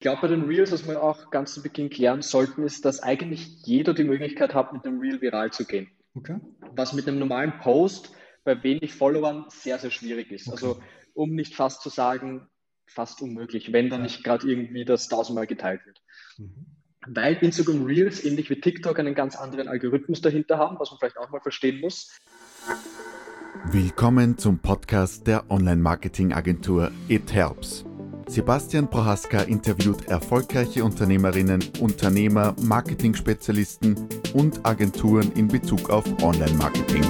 Ich glaube, bei den Reels, was wir auch ganz zu Beginn klären sollten, ist, dass eigentlich jeder die Möglichkeit hat, mit dem Reel viral zu gehen. Okay. Was mit einem normalen Post bei wenig Followern sehr, sehr schwierig ist. Okay. Also um nicht fast zu sagen, fast unmöglich, wenn dann nicht gerade irgendwie das tausendmal geteilt wird. Mhm. Weil Instagram Reels ähnlich wie TikTok einen ganz anderen Algorithmus dahinter haben, was man vielleicht auch mal verstehen muss. Willkommen zum Podcast der Online-Marketing-Agentur ETHELPS. Sebastian Prohaska interviewt erfolgreiche Unternehmerinnen, Unternehmer, Marketing-Spezialisten und Agenturen in Bezug auf Online-Marketing.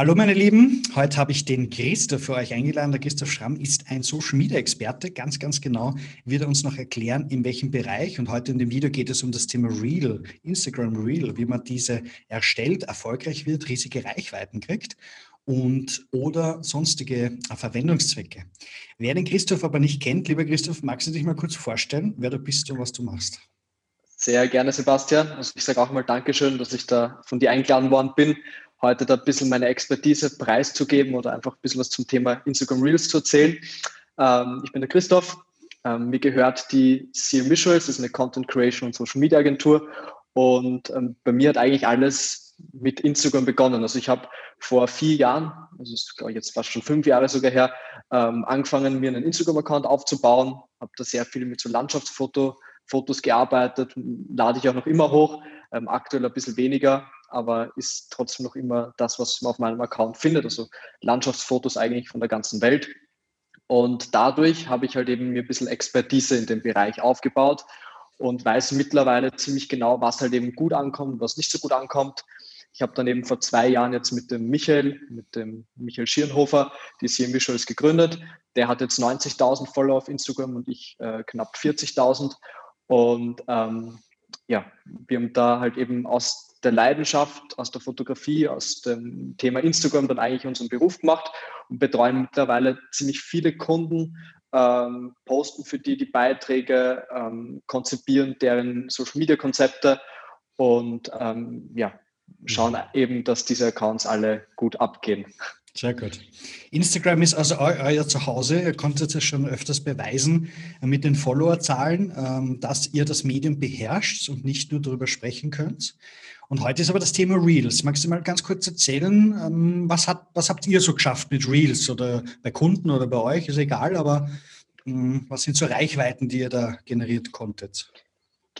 Hallo meine Lieben, heute habe ich den Christoph für euch eingeladen. Der Christoph Schramm ist ein Social Media Experte. Ganz, ganz genau wird er uns noch erklären, in welchem Bereich. Und heute in dem Video geht es um das Thema Reel, Instagram Reel, wie man diese erstellt, erfolgreich wird, riesige Reichweiten kriegt und oder sonstige Verwendungszwecke. Wer den Christoph aber nicht kennt, lieber Christoph, magst du dich mal kurz vorstellen, wer du bist und was du machst? Sehr gerne, Sebastian. Also ich sage auch mal Dankeschön, dass ich da von dir eingeladen worden bin heute da ein bisschen meine Expertise preiszugeben oder einfach ein bisschen was zum Thema Instagram Reels zu erzählen. Ähm, ich bin der Christoph. Ähm, mir gehört die CM Visuals, das ist eine Content Creation und Social Media Agentur. Und ähm, bei mir hat eigentlich alles mit Instagram begonnen. Also ich habe vor vier Jahren, also ist glaube ich jetzt fast schon fünf Jahre sogar her, ähm, angefangen, mir einen Instagram-Account aufzubauen. Habe da sehr viel mit so Landschaftsfotos gearbeitet, lade ich auch noch immer hoch, ähm, aktuell ein bisschen weniger, aber ist trotzdem noch immer das, was man auf meinem Account findet. Also Landschaftsfotos eigentlich von der ganzen Welt. Und dadurch habe ich halt eben mir ein bisschen Expertise in dem Bereich aufgebaut und weiß mittlerweile ziemlich genau, was halt eben gut ankommt, was nicht so gut ankommt. Ich habe dann eben vor zwei Jahren jetzt mit dem Michael, mit dem Michael Schirnhofer, die CM Visuals gegründet. Der hat jetzt 90.000 Follower auf Instagram und ich äh, knapp 40.000. Und ähm, ja, wir haben da halt eben aus der Leidenschaft, aus der Fotografie, aus dem Thema Instagram dann eigentlich unseren Beruf gemacht und betreuen mittlerweile ziemlich viele Kunden, ähm, posten für die die Beiträge, ähm, konzipieren deren Social-Media-Konzepte und ähm, ja, schauen eben, dass diese Accounts alle gut abgehen. Sehr gut. Instagram ist also euer Zuhause. Ihr konntet es schon öfters beweisen mit den Followerzahlen, ähm, dass ihr das Medium beherrscht und nicht nur darüber sprechen könnt. Und heute ist aber das Thema Reels. Magst du mal ganz kurz erzählen, ähm, was, hat, was habt ihr so geschafft mit Reels oder bei Kunden oder bei euch, ist egal, aber ähm, was sind so Reichweiten, die ihr da generiert konntet?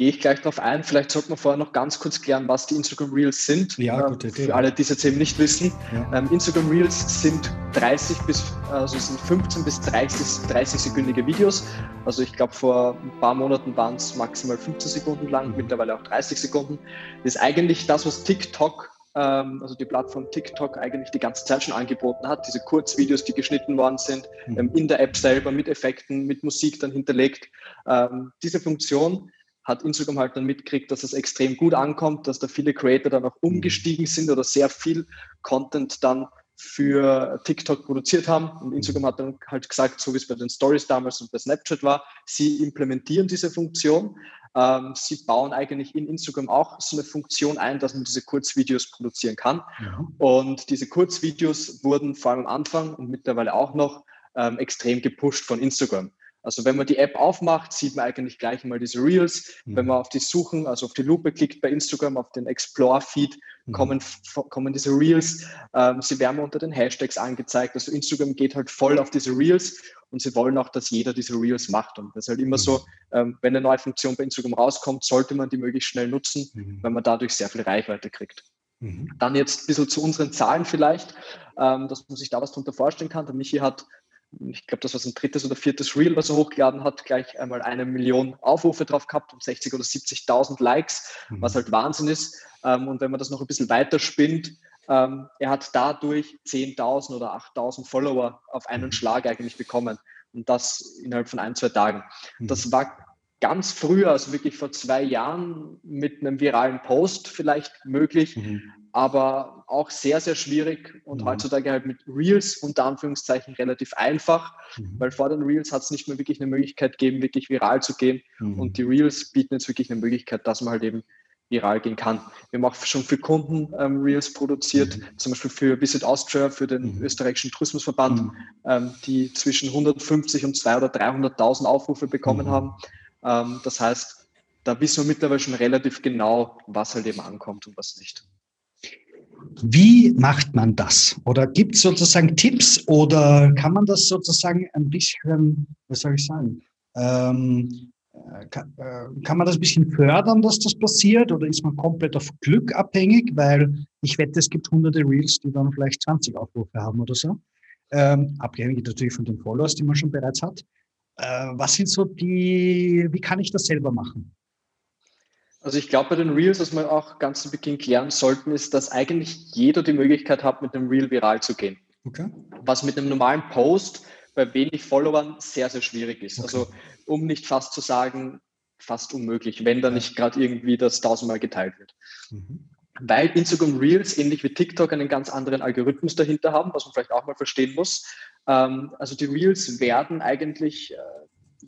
Gehe ich gleich darauf ein. Vielleicht sollte man vorher noch ganz kurz klären, was die Instagram Reels sind. Ja, gute Idee. Für alle, die es jetzt eben nicht wissen. Ja. Ähm, Instagram Reels sind 30 bis, also sind 15 bis 30, 30 sekündige Videos. Also ich glaube, vor ein paar Monaten waren es maximal 15 Sekunden lang, mhm. mittlerweile auch 30 Sekunden. Das ist eigentlich das, was TikTok ähm, also die Plattform TikTok eigentlich die ganze Zeit schon angeboten hat, diese Kurzvideos, die geschnitten worden sind, mhm. ähm, in der App selber mit Effekten, mit Musik dann hinterlegt. Ähm, diese Funktion hat Instagram halt dann mitgekriegt, dass es extrem gut ankommt, dass da viele Creator dann auch mhm. umgestiegen sind oder sehr viel Content dann für TikTok produziert haben. Und Instagram hat dann halt gesagt, so wie es bei den Stories damals und bei Snapchat war, sie implementieren diese Funktion. Ähm, sie bauen eigentlich in Instagram auch so eine Funktion ein, dass man diese Kurzvideos produzieren kann. Ja. Und diese Kurzvideos wurden vor allem am Anfang und mittlerweile auch noch ähm, extrem gepusht von Instagram. Also wenn man die App aufmacht, sieht man eigentlich gleich mal diese Reels. Mhm. Wenn man auf die Suchen, also auf die Lupe klickt bei Instagram, auf den Explore-Feed, mhm. kommen, kommen diese Reels. Ähm, sie werden unter den Hashtags angezeigt. Also Instagram geht halt voll auf diese Reels und sie wollen auch, dass jeder diese Reels macht. Und das ist halt immer mhm. so, ähm, wenn eine neue Funktion bei Instagram rauskommt, sollte man die möglichst schnell nutzen, mhm. weil man dadurch sehr viel Reichweite kriegt. Mhm. Dann jetzt ein bisschen zu unseren Zahlen vielleicht, ähm, dass man sich da was darunter vorstellen kann. Der Michi hat ich glaube, das war sein drittes oder viertes Reel, was er hochgeladen hat, gleich einmal eine Million Aufrufe drauf gehabt und 60 oder 70.000 Likes, mhm. was halt Wahnsinn ist. Ähm, und wenn man das noch ein bisschen weiter spinnt, ähm, er hat dadurch 10.000 oder 8.000 Follower auf einen mhm. Schlag eigentlich bekommen. Und das innerhalb von ein, zwei Tagen. Mhm. Das war ganz früher, also wirklich vor zwei Jahren, mit einem viralen Post vielleicht möglich. Mhm aber auch sehr, sehr schwierig und mhm. heutzutage halt mit Reels unter Anführungszeichen relativ einfach, mhm. weil vor den Reels hat es nicht mehr wirklich eine Möglichkeit gegeben, wirklich viral zu gehen mhm. und die Reels bieten jetzt wirklich eine Möglichkeit, dass man halt eben viral gehen kann. Wir haben auch schon für Kunden ähm, Reels produziert, mhm. zum Beispiel für Visit Austria, für den mhm. österreichischen Tourismusverband, mhm. ähm, die zwischen 150 und 200.000 oder 300.000 Aufrufe bekommen mhm. haben. Ähm, das heißt, da wissen wir mittlerweile schon relativ genau, was halt eben ankommt und was nicht. Wie macht man das? Oder gibt es sozusagen Tipps oder kann man das sozusagen ein bisschen, was soll ich sagen, ähm, äh, kann, äh, kann, man das ein bisschen fördern, dass das passiert oder ist man komplett auf Glück abhängig? Weil ich wette, es gibt hunderte Reels, die dann vielleicht 20 Aufrufe haben oder so. Ähm, abhängig natürlich von den Followers, die man schon bereits hat. Äh, was sind so die, wie kann ich das selber machen? Also ich glaube, bei den Reels, was wir auch ganz zu Beginn klären sollten, ist, dass eigentlich jeder die Möglichkeit hat, mit einem Reel viral zu gehen. Okay. Was mit einem normalen Post bei wenig Followern sehr, sehr schwierig ist. Okay. Also um nicht fast zu sagen, fast unmöglich, wenn da nicht gerade irgendwie das tausendmal geteilt wird. Mhm. Weil Instagram Reels ähnlich wie TikTok einen ganz anderen Algorithmus dahinter haben, was man vielleicht auch mal verstehen muss. Ähm, also die Reels werden eigentlich äh,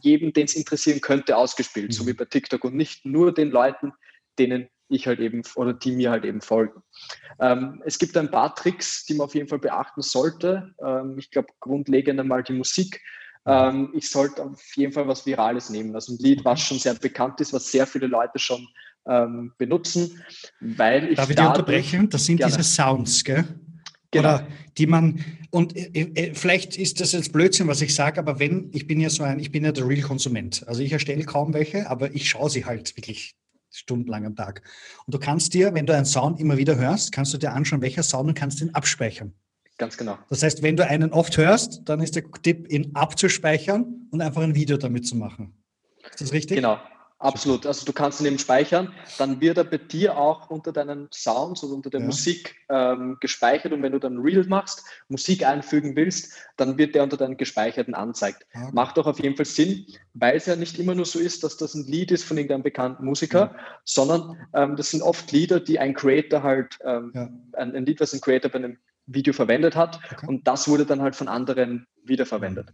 jedem, den es interessieren könnte, ausgespielt, mhm. so wie bei TikTok und nicht nur den Leuten, denen ich halt eben oder die mir halt eben folgen. Ähm, es gibt ein paar Tricks, die man auf jeden Fall beachten sollte. Ähm, ich glaube, grundlegend einmal die Musik. Ähm, ich sollte auf jeden Fall was Virales nehmen. Also ein Lied, was schon sehr bekannt ist, was sehr viele Leute schon ähm, benutzen, weil ich. Darf ich dich unterbrechen? Das sind gerne. diese Sounds, gell? Genau. Oder die man, und äh, äh, vielleicht ist das jetzt Blödsinn, was ich sage, aber wenn, ich bin ja so ein, ich bin ja der Real-Konsument. Also ich erstelle kaum welche, aber ich schaue sie halt wirklich stundenlang am Tag. Und du kannst dir, wenn du einen Sound immer wieder hörst, kannst du dir anschauen, welcher Sound und kannst ihn abspeichern. Ganz genau. Das heißt, wenn du einen oft hörst, dann ist der Tipp, ihn abzuspeichern und einfach ein Video damit zu machen. Ist das richtig? Genau. Absolut. Also du kannst ihn eben speichern, dann wird er bei dir auch unter deinen Sounds oder unter der ja. Musik ähm, gespeichert und wenn du dann Reel machst, Musik einfügen willst, dann wird der unter deinen gespeicherten anzeigt. Okay. Macht doch auf jeden Fall Sinn, weil es ja nicht immer nur so ist, dass das ein Lied ist von irgendeinem bekannten Musiker, ja. sondern ähm, das sind oft Lieder, die ein Creator halt, ähm, ja. ein, ein, Lied, was ein Creator bei einem Video verwendet hat okay. und das wurde dann halt von anderen wiederverwendet.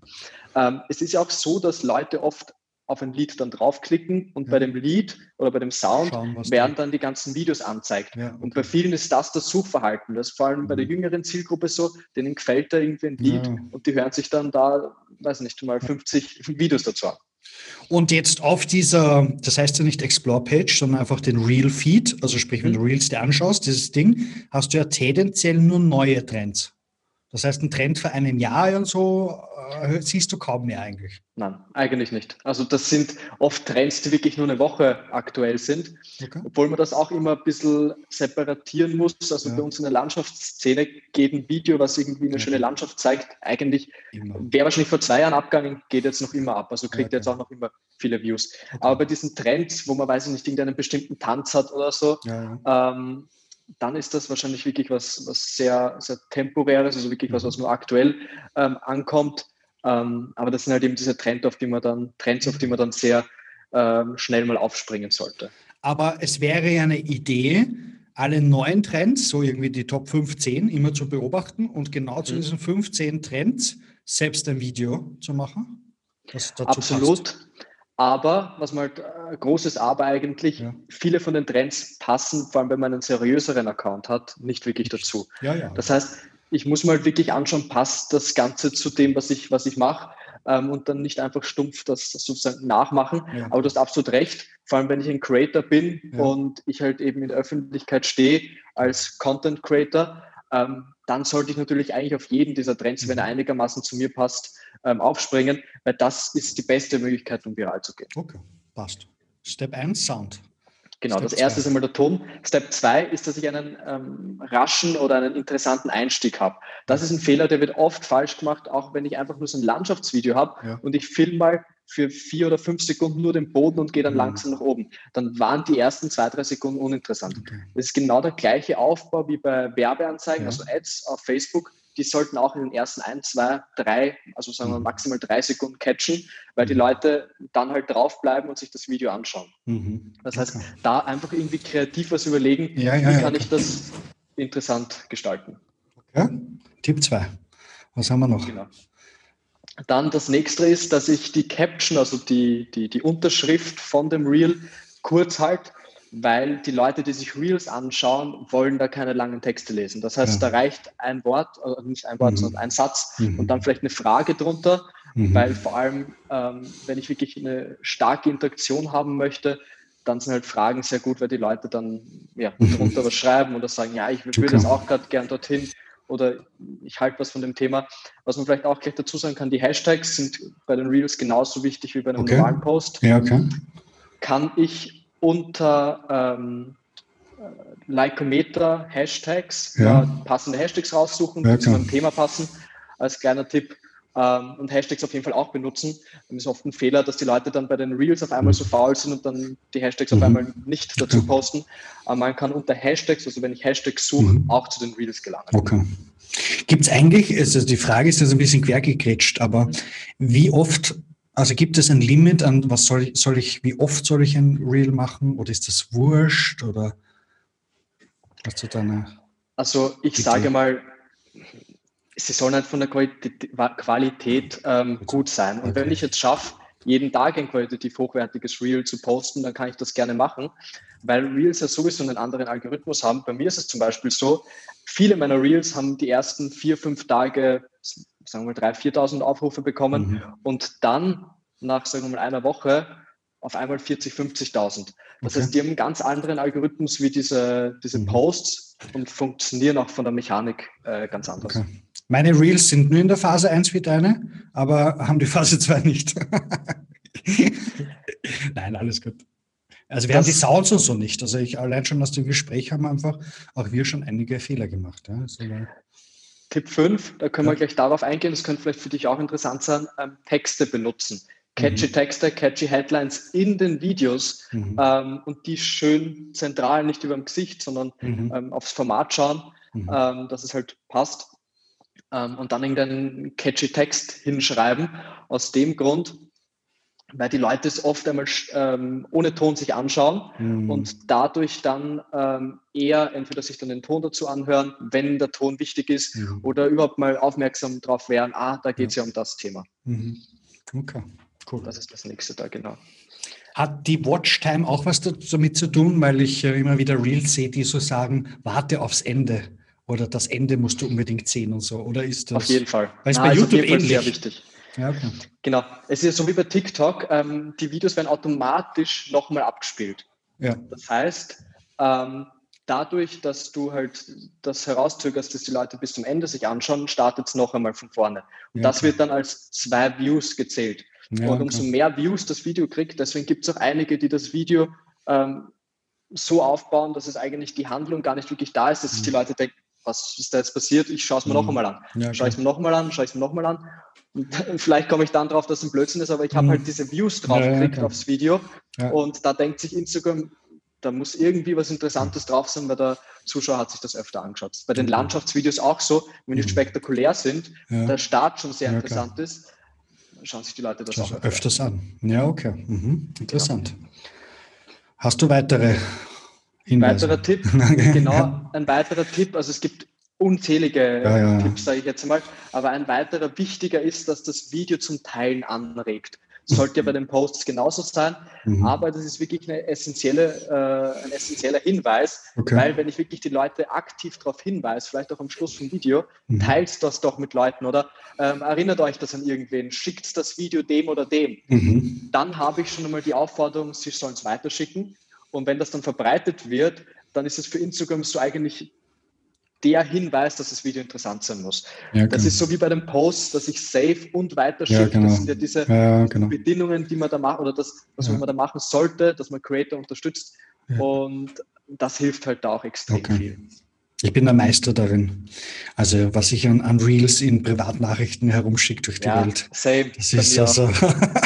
Ähm, es ist ja auch so, dass Leute oft auf ein Lied dann draufklicken und ja. bei dem Lied oder bei dem Sound Schauen, werden dann die ganzen Videos anzeigt. Ja, okay. Und bei vielen ist das das Suchverhalten. Das ist vor allem mhm. bei der mhm. jüngeren Zielgruppe so, denen gefällt da irgendwie ein Lied ja. und die hören sich dann da, weiß nicht, mal 50 Videos dazu an. Und jetzt auf dieser, das heißt ja nicht Explore-Page, sondern einfach den Real-Feed, also sprich, wenn du mhm. Reels dir anschaust, dieses Ding, hast du ja tendenziell nur neue Trends. Das heißt, ein Trend für ein Jahr und so äh, siehst du kaum mehr eigentlich. Nein, eigentlich nicht. Also das sind oft Trends, die wirklich nur eine Woche aktuell sind, okay. obwohl man das auch immer ein bisschen separatieren muss. Also ja. bei uns in der Landschaftsszene geht ein Video, was irgendwie eine okay. schöne Landschaft zeigt, eigentlich wäre wahrscheinlich vor zwei Jahren abgegangen, geht jetzt noch immer ab. Also kriegt okay. jetzt auch noch immer viele Views. Aber bei diesen Trends, wo man weiß ich nicht, irgendeinen bestimmten Tanz hat oder so, ja, ja. Ähm, dann ist das wahrscheinlich wirklich was, was sehr, sehr temporäres, also wirklich was, was nur aktuell ähm, ankommt. Ähm, aber das sind halt eben diese Trends, auf die man dann, Trends, auf die man dann sehr ähm, schnell mal aufspringen sollte. Aber es wäre ja eine Idee, alle neuen Trends, so irgendwie die Top 15, immer zu beobachten und genau zu mhm. diesen 15 Trends selbst ein Video zu machen. Absolut. Passt. Aber, was mal halt, äh, großes Aber eigentlich, ja. viele von den Trends passen, vor allem wenn man einen seriöseren Account hat, nicht wirklich dazu. Ja, ja. Das heißt, ich muss mal wirklich anschauen, passt das Ganze zu dem, was ich, was ich mache ähm, und dann nicht einfach stumpf das, das sozusagen nachmachen. Ja. Aber du hast absolut recht, vor allem wenn ich ein Creator bin und ich halt eben in der Öffentlichkeit stehe als Content Creator, ähm, dann sollte ich natürlich eigentlich auf jeden dieser Trends, mhm. wenn er mhm. einigermaßen zu mir passt, ähm, aufspringen, weil das ist die beste Möglichkeit, um viral zu gehen. Okay, passt. Step 1, Sound. Genau, Step das erste zwei. ist einmal der Ton. Step 2 ist, dass ich einen ähm, raschen oder einen interessanten Einstieg habe. Das ist ein Fehler, der wird oft falsch gemacht, auch wenn ich einfach nur so ein Landschaftsvideo habe ja. und ich filme mal für vier oder fünf Sekunden nur den Boden und gehe dann mhm. langsam nach oben. Dann waren die ersten zwei, drei Sekunden uninteressant. Okay. Das ist genau der gleiche Aufbau wie bei Werbeanzeigen, ja. also Ads auf Facebook die sollten auch in den ersten ein, zwei, drei, also sagen wir mhm. maximal drei Sekunden catchen, weil die mhm. Leute dann halt draufbleiben und sich das Video anschauen. Mhm. Das heißt, okay. da einfach irgendwie kreativ was überlegen, ja, ja, wie kann ich das interessant gestalten. Okay. Tipp 2. Was haben wir noch? Genau. Dann das nächste ist, dass ich die Caption, also die, die, die Unterschrift von dem Reel kurz halt weil die Leute, die sich Reels anschauen, wollen da keine langen Texte lesen. Das heißt, ja. da reicht ein Wort, also nicht ein Wort, mhm. sondern ein Satz mhm. und dann vielleicht eine Frage drunter, mhm. weil vor allem, ähm, wenn ich wirklich eine starke Interaktion haben möchte, dann sind halt Fragen sehr gut, weil die Leute dann ja, mhm. drunter was schreiben oder sagen, ja, ich würde das auch gerade gern dorthin oder ich halte was von dem Thema. Was man vielleicht auch gleich dazu sagen kann, die Hashtags sind bei den Reels genauso wichtig wie bei einem okay. normalen Post. Ja, okay. Kann ich unter ähm, Lycometer Hashtags ja. äh, passende Hashtags raussuchen, die zu einem Thema passen. Als kleiner Tipp ähm, und Hashtags auf jeden Fall auch benutzen. Das ist oft ein Fehler, dass die Leute dann bei den Reels auf einmal so faul sind und dann die Hashtags mhm. auf einmal nicht dazu posten. Aber man kann unter Hashtags, also wenn ich Hashtags suche, mhm. auch zu den Reels gelangen. Okay. Gibt es eigentlich, also die Frage ist jetzt ein bisschen quergekrätscht, aber wie oft also gibt es ein Limit an, was soll ich, soll ich, wie oft soll ich ein Reel machen oder ist das wurscht oder hast du da eine Also ich Idee? sage mal, sie sollen halt von der Qualität, Qualität ähm, gut sein. Und okay. wenn ich jetzt schaffe, jeden Tag ein qualitativ hochwertiges Reel zu posten, dann kann ich das gerne machen, weil Reels ja sowieso einen anderen Algorithmus haben. Bei mir ist es zum Beispiel so, viele meiner Reels haben die ersten vier, fünf Tage sagen wir mal, 3.000, 4.000 Aufrufe bekommen mhm. und dann nach, sagen wir mal, einer Woche auf einmal 40, 50.000. Das okay. heißt, die haben einen ganz anderen Algorithmus wie diese, diese mhm. Posts und funktionieren auch von der Mechanik äh, ganz anders. Okay. Meine Reels sind nur in der Phase 1 wie deine, aber haben die Phase 2 nicht. Nein, alles gut. Also wir das, haben die Sounds und so nicht. Also ich allein schon aus dem Gespräch haben einfach auch wir schon einige Fehler gemacht. Ja. Also, Tipp 5, da können ja. wir gleich darauf eingehen, das könnte vielleicht für dich auch interessant sein, ähm, Texte benutzen. Catchy mhm. Texte, catchy Headlines in den Videos mhm. ähm, und die schön zentral, nicht über dem Gesicht, sondern mhm. ähm, aufs Format schauen, mhm. ähm, dass es halt passt. Ähm, und dann irgendeinen catchy Text hinschreiben. Aus dem Grund, weil die Leute es oft einmal ähm, ohne Ton sich anschauen mhm. und dadurch dann ähm, eher entweder sich dann den Ton dazu anhören, wenn der Ton wichtig ist, mhm. oder überhaupt mal aufmerksam darauf wären, ah, da geht es ja. ja. um das Thema. Mhm. Okay, cool. Das ist das nächste da, genau. Hat die Watchtime auch was damit zu tun, weil ich immer wieder Reels sehe, die so sagen, warte aufs Ende oder das Ende musst du unbedingt sehen und so, oder ist das? Auf jeden Fall. Weil es bei YouTube ähnlich. Sehr wichtig. Ja, okay. Genau. Es ist ja so wie bei TikTok, ähm, die Videos werden automatisch nochmal abgespielt. Ja. Das heißt, ähm, dadurch, dass du halt das herauszögerst, dass die Leute bis zum Ende sich anschauen, startet es noch einmal von vorne. Und ja, das wird dann als zwei Views gezählt. Ja, und umso mehr Views das Video kriegt, deswegen gibt es auch einige, die das Video ähm, so aufbauen, dass es eigentlich die Handlung gar nicht wirklich da ist, dass sich die mhm. Leute denken, was ist da jetzt passiert? Ich schaue es mir mhm. noch einmal an. Ja, schaue ich es mir noch einmal an, schaue ich es mir noch einmal an. vielleicht komme ich dann drauf, dass es ein Blödsinn ist, aber ich habe mhm. halt diese Views drauf ja, gekriegt ja, aufs Video. Und da denkt sich Instagram, da muss irgendwie was Interessantes drauf sein, weil der Zuschauer hat sich das öfter angeschaut. Bei den Landschaftsvideos auch so, wenn die mhm. spektakulär sind, der Start schon sehr interessant ist, schauen sich die Leute das, das auch öfters an. Ja, okay. Mhm. Interessant. Hast du weitere Hinweise? Ein weiterer Tipp, genau, ein weiterer Tipp, also es gibt unzählige ja, ja. Tipps, sage ich jetzt mal. Aber ein weiterer wichtiger ist, dass das Video zum Teilen anregt. Sollte ja bei den Posts genauso sein, mhm. aber das ist wirklich essentielle, äh, ein essentieller Hinweis, okay. weil wenn ich wirklich die Leute aktiv darauf hinweise, vielleicht auch am Schluss vom Video, mhm. teilt das doch mit Leuten oder ähm, erinnert euch das an irgendwen, schickt das Video dem oder dem. Mhm. Dann habe ich schon einmal die Aufforderung, sie sollen es weiterschicken. Und wenn das dann verbreitet wird, dann ist es für Instagram so eigentlich der Hinweis, dass das Video interessant sein muss. Ja, das genau. ist so wie bei dem Post, dass ich save und weiterschicke. Ja, genau. Das sind ja diese ja, genau. Bedingungen, die man da macht oder das, was man da machen sollte, dass man Creator unterstützt. Und das hilft halt da auch extrem okay. viel. Ich bin der Meister darin. Also was ich an, an Reels in Privatnachrichten herumschicke durch die Welt. Same. Das ist also,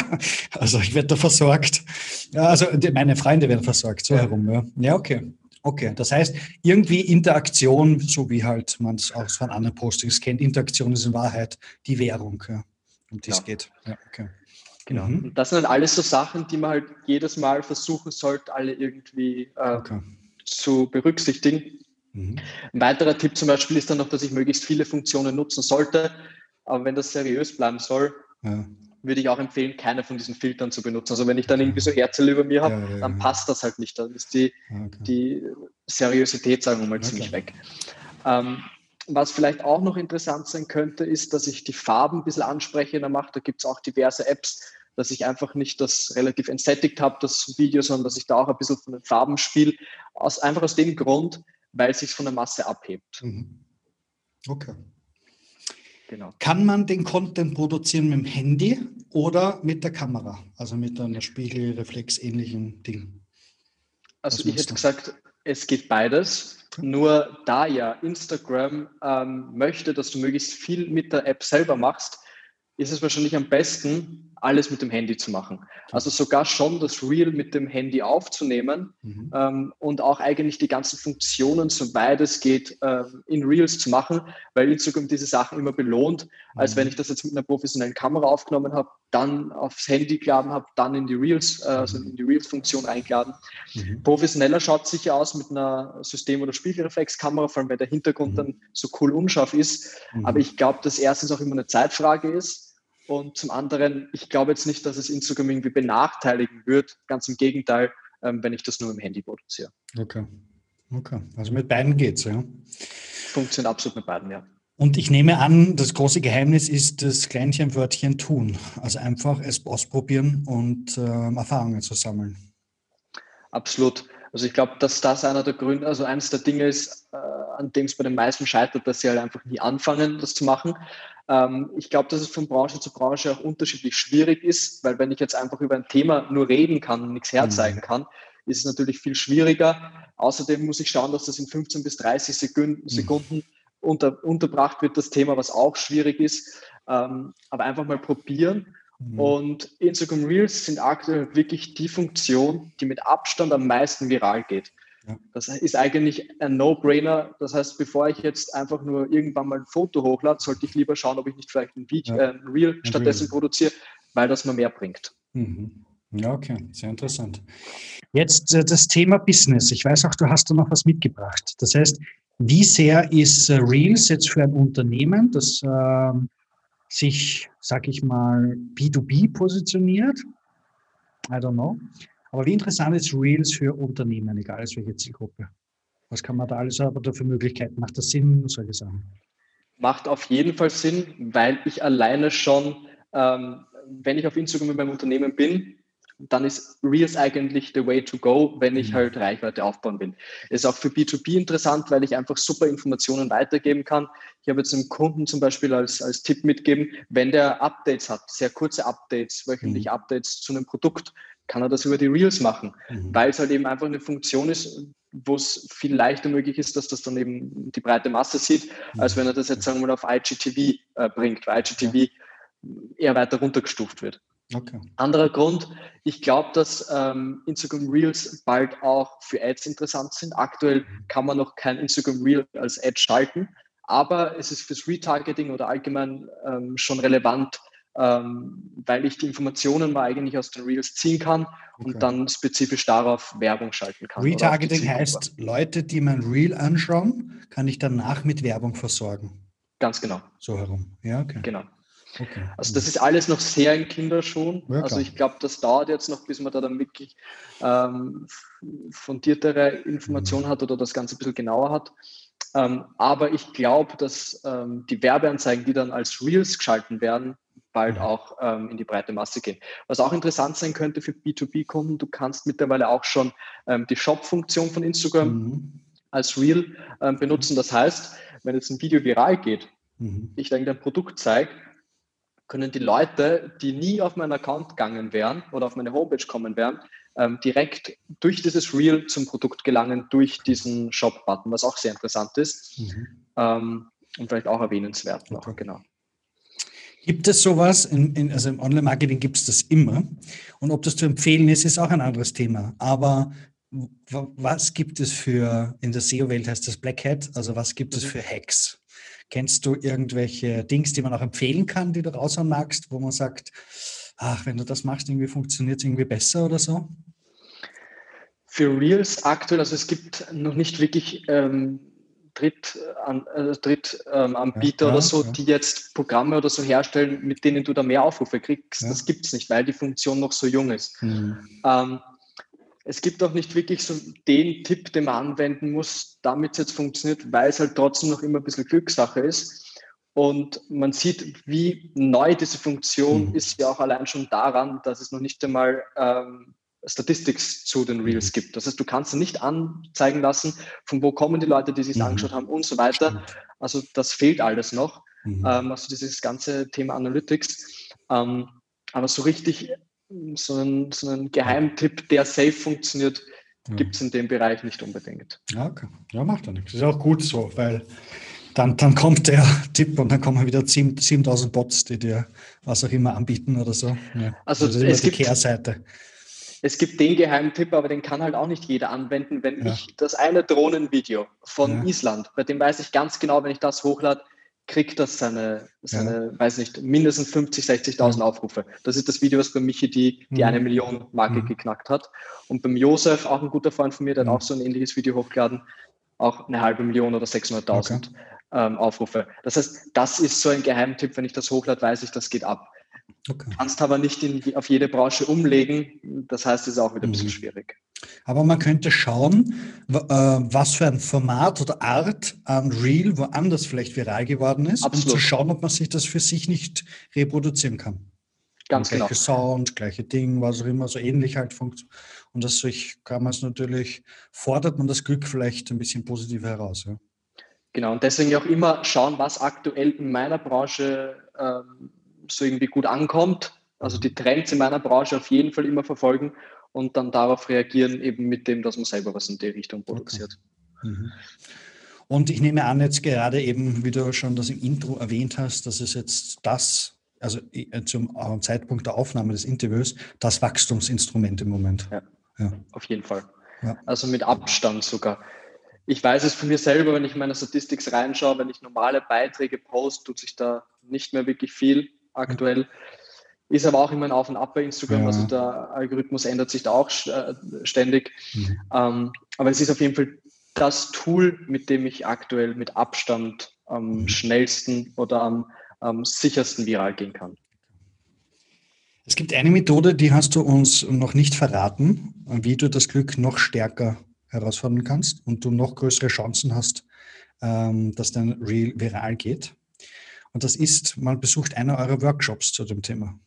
also ich werde da versorgt. Ja, also die, meine Freunde werden versorgt, so herum. Ja, ja okay. Okay, das heißt, irgendwie Interaktion, so wie halt man es auch von anderen Postings kennt, Interaktion ist in Wahrheit die Währung, ja, um die es ja. geht. Ja, okay. Genau. Mhm. Und das sind alles so Sachen, die man halt jedes Mal versuchen sollte, alle irgendwie äh, okay. zu berücksichtigen. Mhm. Ein weiterer Tipp zum Beispiel ist dann noch, dass ich möglichst viele Funktionen nutzen sollte. Aber wenn das seriös bleiben soll, ja. würde ich auch empfehlen, keine von diesen Filtern zu benutzen. Also wenn ich dann irgendwie so Herzl über mir habe, ja, ja, dann passt das halt nicht. Dann ist die, okay. die Seriosität, sagen wir mal, okay. ziemlich weg. Ähm, was vielleicht auch noch interessant sein könnte, ist, dass ich die Farben ein bisschen ansprechender mache. Da gibt es auch diverse Apps, dass ich einfach nicht das relativ entsättigt habe, das Video, sondern dass ich da auch ein bisschen von den Farben spiele. Aus, einfach aus dem Grund, weil es sich von der Masse abhebt. Mhm. Okay. Genau. Kann man den Content produzieren mit dem Handy oder mit der Kamera, also mit einer Spiegelreflex-ähnlichen Ding? Also ich hätte gesagt, es geht beides. Okay. Nur da ja Instagram ähm, möchte, dass du möglichst viel mit der App selber machst, ist es wahrscheinlich am besten, alles mit dem Handy zu machen. Also sogar schon das Reel mit dem Handy aufzunehmen mhm. ähm, und auch eigentlich die ganzen Funktionen, soweit es geht, äh, in Reels zu machen, weil Instagram diese Sachen immer belohnt, als mhm. wenn ich das jetzt mit einer professionellen Kamera aufgenommen habe, dann aufs Handy geladen habe, dann in die Reels, äh, also in die Reels-Funktion eingeladen. Mhm. Professioneller schaut sicher aus mit einer System- oder Spiegelreflexkamera, vor allem weil der Hintergrund mhm. dann so cool unscharf ist. Mhm. Aber ich glaube, dass erstens auch immer eine Zeitfrage ist und zum anderen, ich glaube jetzt nicht, dass es Instagram irgendwie benachteiligen wird. Ganz im Gegenteil, ähm, wenn ich das nur im Handy produziere. Okay. Okay. Also mit beiden geht es, ja. Funktioniert absolut mit beiden, ja. Und ich nehme an, das große Geheimnis ist das Kleinchenwörtchen tun. Also einfach es ausprobieren und äh, Erfahrungen zu sammeln. Absolut. Also ich glaube, dass das einer der Gründe, also eines der Dinge ist, äh, an dem es bei den meisten scheitert, dass sie halt einfach nie anfangen, das zu machen. Ähm, ich glaube, dass es von Branche zu Branche auch unterschiedlich schwierig ist, weil wenn ich jetzt einfach über ein Thema nur reden kann und nichts herzeigen mhm. kann, ist es natürlich viel schwieriger. Außerdem muss ich schauen, dass das in 15 bis 30 Sekunden, mhm. Sekunden unter, unterbracht wird, das Thema, was auch schwierig ist. Ähm, aber einfach mal probieren. Mhm. Und Instagram Reels sind aktuell wirklich die Funktion, die mit Abstand am meisten viral geht. Das ist eigentlich ein No-Brainer. Das heißt, bevor ich jetzt einfach nur irgendwann mal ein Foto hochlade, sollte ich lieber schauen, ob ich nicht vielleicht ein Video, ja. äh, ein Reel stattdessen produziere, weil das mir mehr bringt. Mhm. Ja, okay, sehr interessant. Jetzt äh, das Thema Business. Ich weiß auch, du hast da noch was mitgebracht. Das heißt, wie sehr ist äh, Reels jetzt für ein Unternehmen, das äh, sich, sag ich mal, B2B positioniert? I don't know. Aber wie interessant ist Reels für Unternehmen, egal als welche Zielgruppe? Was kann man da alles aber für Möglichkeiten? Macht das Sinn, solche Sachen? Macht auf jeden Fall Sinn, weil ich alleine schon, ähm, wenn ich auf Instagram beim Unternehmen bin, dann ist Reels eigentlich the way to go, wenn ich mhm. halt Reichweite aufbauen will. Ist auch für B2B interessant, weil ich einfach super Informationen weitergeben kann. Ich habe jetzt einem Kunden zum Beispiel als, als Tipp mitgeben, wenn der Updates hat, sehr kurze Updates, wöchentlich mhm. Updates zu einem Produkt, kann er das über die Reels machen, mhm. weil es halt eben einfach eine Funktion ist, wo es viel leichter möglich ist, dass das dann eben die breite Masse sieht, mhm. als wenn er das jetzt sagen wir mal auf IGTV äh, bringt, weil IGTV ja. eher weiter runtergestuft wird. Okay. Anderer Grund, ich glaube, dass ähm, Instagram Reels bald auch für Ads interessant sind. Aktuell kann man noch kein Instagram Reel als Ad schalten, aber es ist fürs Retargeting oder allgemein ähm, schon relevant, ähm, weil ich die Informationen mal eigentlich aus den Reels ziehen kann okay. und dann spezifisch darauf Werbung schalten kann. Retargeting heißt, Leute, die mein Reel anschauen, kann ich danach mit Werbung versorgen. Ganz genau. So herum. Ja, okay. Genau. Okay. Also das ist alles noch sehr in Kinderschuhen. Ja, also ich glaube, das dauert jetzt noch, bis man da dann wirklich ähm, fundiertere Informationen mhm. hat oder das Ganze ein bisschen genauer hat. Ähm, aber ich glaube, dass ähm, die Werbeanzeigen, die dann als Reels geschalten werden, bald mhm. auch ähm, in die breite Masse gehen. Was auch interessant sein könnte für B2B-Kunden, du kannst mittlerweile auch schon ähm, die Shop-Funktion von Instagram mhm. als Reel ähm, benutzen. Das heißt, wenn jetzt ein Video viral geht, mhm. ich dann ein Produkt zeige, können die Leute, die nie auf meinen Account gegangen wären oder auf meine Homepage kommen wären, ähm, direkt durch dieses Reel zum Produkt gelangen, durch diesen Shop-Button, was auch sehr interessant ist mhm. ähm, und vielleicht auch erwähnenswert noch, okay. genau. Gibt es sowas? In, in, also im Online-Marketing gibt es das immer. Und ob das zu empfehlen ist, ist auch ein anderes Thema. Aber was gibt es für, in der SEO-Welt heißt das Black Hat, also was gibt es mhm. für Hacks? Kennst du irgendwelche Dings, die man auch empfehlen kann, die du raushauen magst, wo man sagt, ach, wenn du das machst, irgendwie funktioniert es irgendwie besser oder so? Für Reels aktuell, also es gibt noch nicht wirklich ähm, Drittanbieter äh, Dritt, ähm, ja, oder so, ja. die jetzt Programme oder so herstellen, mit denen du da mehr Aufrufe kriegst. Ja. Das gibt es nicht, weil die Funktion noch so jung ist. Mhm. Ähm, es gibt auch nicht wirklich so den Tipp, den man anwenden muss, damit es jetzt funktioniert, weil es halt trotzdem noch immer ein bisschen Glückssache ist. Und man sieht, wie neu diese Funktion mhm. ist, ja auch allein schon daran, dass es noch nicht einmal ähm, Statistics zu den Reels mhm. gibt. Das heißt, du kannst nicht anzeigen lassen, von wo kommen die Leute, die sich mhm. angeschaut haben und so weiter. Stimmt. Also das fehlt alles noch. Mhm. Ähm, also dieses ganze Thema Analytics. Ähm, aber so richtig so einen, so einen Geheimtipp, der safe funktioniert, ja. gibt es in dem Bereich nicht unbedingt. Ja, okay. ja, macht ja nichts. Ist auch gut so, weil dann, dann kommt der Tipp und dann kommen wieder 7000 Bots, die dir was auch immer anbieten oder so. Ja. Also, also es gibt, Kehrseite. Es gibt den Geheimtipp, aber den kann halt auch nicht jeder anwenden. Wenn ja. ich das eine Drohnenvideo von ja. Island, bei dem weiß ich ganz genau, wenn ich das hochlade, kriegt das seine, seine ja. weiß nicht, mindestens 50, 60.000 ja. Aufrufe. Das ist das Video, was bei Michi die, die mhm. eine Million Marke mhm. geknackt hat. Und beim Josef, auch ein guter Freund von mir, der mhm. hat auch so ein ähnliches Video hochgeladen, auch eine halbe Million oder 600.000 okay. ähm, Aufrufe. Das heißt, das ist so ein Geheimtipp, wenn ich das hochlade, weiß ich, das geht ab. Okay. Kannst aber nicht in, auf jede Branche umlegen. Das heißt, es ist auch wieder ein bisschen mhm. schwierig. Aber man könnte schauen, äh, was für ein Format oder Art an Reel woanders vielleicht viral geworden ist, Absolut. um zu schauen, ob man sich das für sich nicht reproduzieren kann. Ganz genau. Gleiche Sound, gleiche Ding, was auch immer, so ähnlich halt funktioniert. Und das kann man es natürlich, fordert man das Glück vielleicht ein bisschen positiver heraus. Ja. Genau, und deswegen auch immer schauen, was aktuell in meiner Branche ähm, so irgendwie gut ankommt. Also die Trends in meiner Branche auf jeden Fall immer verfolgen und dann darauf reagieren, eben mit dem, dass man selber was in die Richtung produziert. Okay. Mhm. Und ich nehme an, jetzt gerade eben, wie du schon das im Intro erwähnt hast, dass es jetzt das, also äh, zum äh, Zeitpunkt der Aufnahme des Interviews, das Wachstumsinstrument im Moment. Ja, ja. auf jeden Fall. Ja. Also mit Abstand sogar. Ich weiß es von mir selber, wenn ich in meine Statistics reinschaue, wenn ich normale Beiträge poste, tut sich da nicht mehr wirklich viel aktuell. Ist aber auch immer ein Auf und Ab bei Instagram, ja. also der Algorithmus ändert sich da auch äh, ständig. Mhm. Ähm, aber es ist auf jeden Fall das Tool, mit dem ich aktuell mit Abstand am mhm. schnellsten oder am, am sichersten viral gehen kann. Es gibt eine Methode, die hast du uns noch nicht verraten, wie du das Glück noch stärker herausfordern kannst und du noch größere Chancen hast, ähm, dass dein Reel viral geht. Und das ist, man besucht einer eurer Workshops zu dem Thema.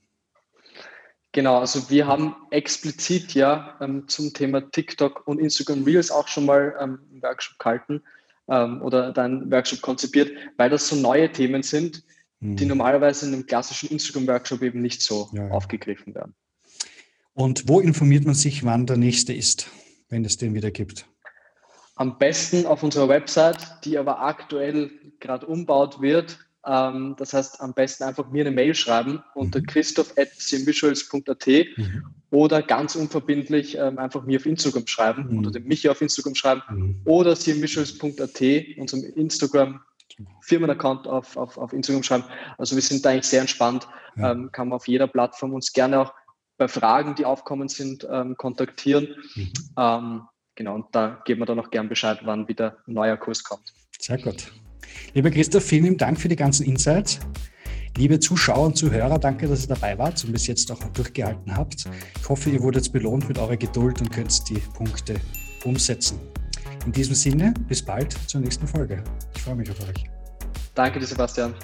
Genau, also wir haben explizit ja ähm, zum Thema TikTok und Instagram Reels auch schon mal ähm, einen Workshop gehalten ähm, oder dann Workshop konzipiert, weil das so neue Themen sind, mhm. die normalerweise in einem klassischen Instagram-Workshop eben nicht so ja, ja. aufgegriffen werden. Und wo informiert man sich, wann der nächste ist, wenn es den wieder gibt? Am besten auf unserer Website, die aber aktuell gerade umbaut wird, ähm, das heißt, am besten einfach mir eine Mail schreiben unter mhm. christoph.simvisuals.at mhm. oder ganz unverbindlich ähm, einfach mir auf Instagram schreiben mhm. oder dem Michi auf Instagram schreiben mhm. oder simvisuals.at, unserem Instagram Firmenaccount auf, auf, auf Instagram schreiben. Also wir sind da eigentlich sehr entspannt, ja. ähm, kann man auf jeder Plattform uns gerne auch bei Fragen, die aufkommen sind, ähm, kontaktieren. Mhm. Ähm, genau, und da geben wir dann auch gern Bescheid, wann wieder ein neuer Kurs kommt. Sehr gut. Lieber Christoph, vielen Dank für die ganzen Insights. Liebe Zuschauer und Zuhörer, danke, dass ihr dabei wart und bis jetzt auch durchgehalten habt. Ich hoffe, ihr wurdet belohnt mit eurer Geduld und könnt die Punkte umsetzen. In diesem Sinne, bis bald zur nächsten Folge. Ich freue mich auf euch. Danke dir, Sebastian.